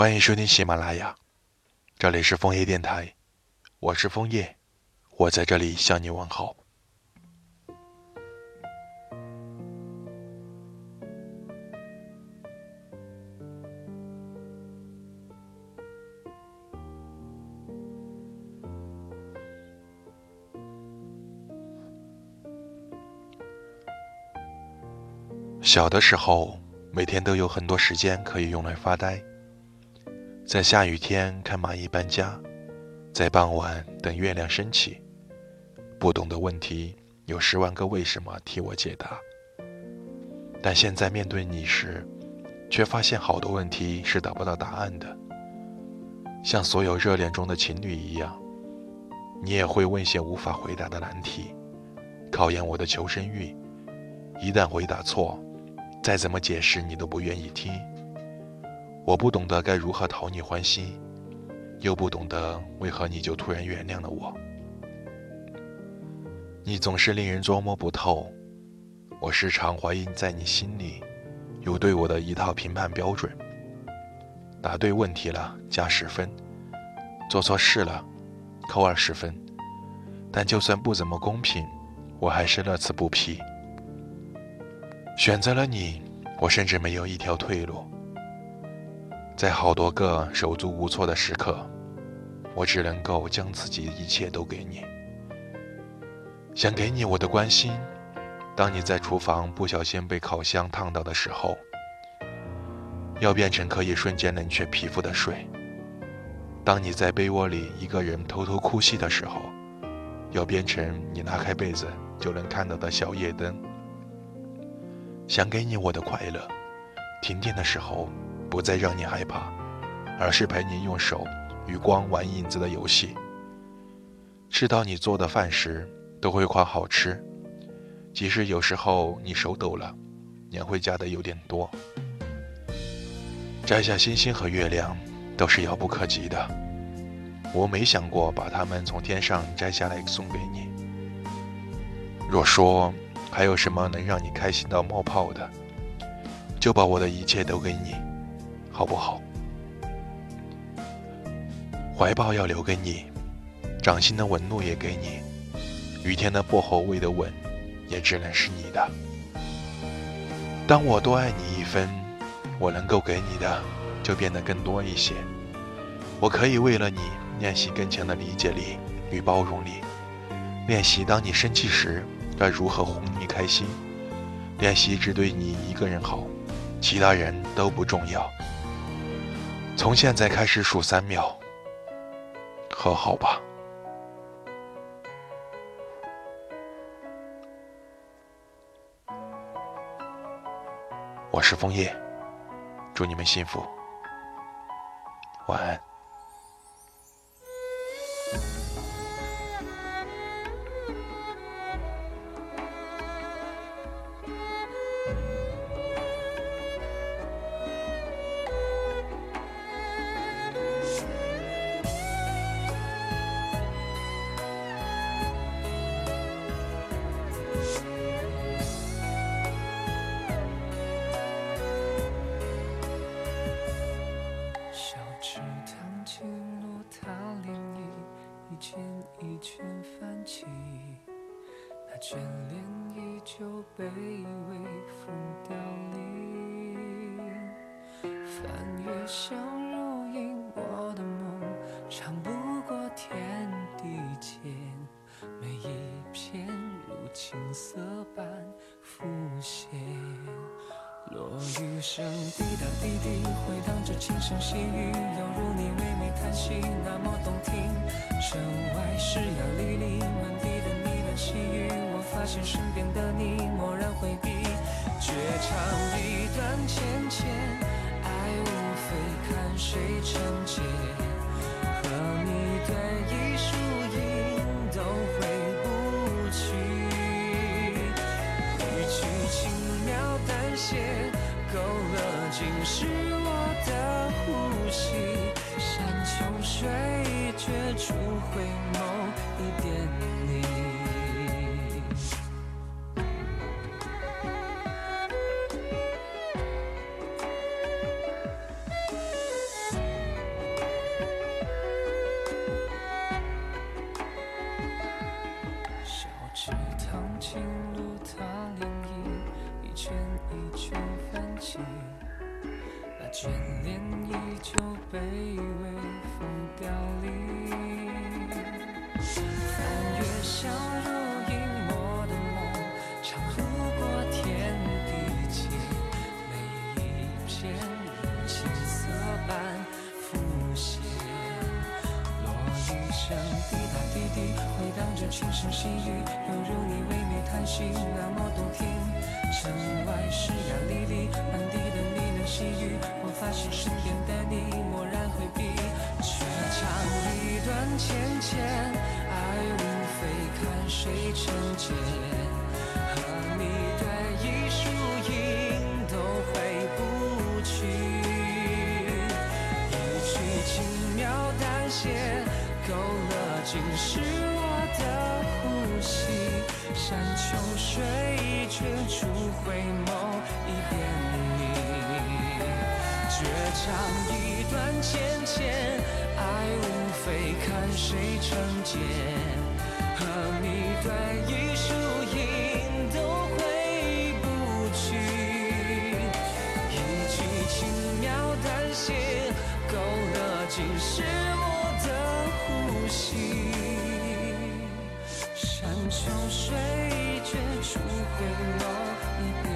欢迎收听喜马拉雅，这里是枫叶电台，我是枫叶，我在这里向你问好。小的时候，每天都有很多时间可以用来发呆，在下雨天看蚂蚁搬家，在傍晚等月亮升起。不懂的问题有十万个为什么替我解答。但现在面对你时，却发现好多问题是得不到答案的。像所有热恋中的情侣一样，你也会问些无法回答的难题，考验我的求生欲。一旦回答错，再怎么解释，你都不愿意听。我不懂得该如何讨你欢心，又不懂得为何你就突然原谅了我。你总是令人捉摸不透，我时常怀疑在你心里有对我的一套评判标准。答对问题了加十分，做错事了扣二十分。但就算不怎么公平，我还是乐此不疲。选择了你，我甚至没有一条退路。在好多个手足无措的时刻，我只能够将自己一切都给你。想给你我的关心，当你在厨房不小心被烤箱烫到的时候，要变成可以瞬间冷却皮肤的水；当你在被窝里一个人偷偷哭泣的时候，要变成你拉开被子就能看到的小夜灯。想给你我的快乐，停电的时候不再让你害怕，而是陪你用手与光玩影子的游戏。吃到你做的饭时都会夸好吃，即使有时候你手抖了，也会加的有点多。摘下星星和月亮都是遥不可及的，我没想过把它们从天上摘下来送给你。若说。还有什么能让你开心到冒泡的？就把我的一切都给你，好不好？怀抱要留给你，掌心的纹路也给你，雨天的薄荷味的吻，也只能是你的。当我多爱你一分，我能够给你的就变得更多一些。我可以为了你练习更强的理解力与包容力，练习当你生气时。该如何哄你开心？练习只对你一个人好，其他人都不重要。从现在开始数三秒，和好吧。我是枫叶，祝你们幸福，晚安。就被微风凋零，翻越相如影，我的梦长不过天地间，每一片如青色般浮现。落雨声滴答滴滴，回荡着轻声细语，犹如你微微叹息，那么动听。城外石崖沥现身边的你蓦然回避，绝唱一段浅浅，爱无非看谁成结。和你对弈输赢都回不去，一曲轻描淡写，勾勒尽是我的呼吸。山穷水绝处回眸一点你。眷恋依旧被微风凋零。翻越相濡以沫的梦，长路过天地间，每一片如青色般浮现。落雨声滴答滴滴，回荡着轻声细语，犹如你唯美叹息，谁成茧。和你对一输赢都回不去，一曲轻描淡写，勾勒尽是我的呼吸。山穷水绝处回眸，一遍你。绝唱一段浅浅，爱无非看谁成茧。和你对一输赢都回不去，一句轻描淡写，勾勒尽是我的呼吸。山穷水绝处回眸，一遍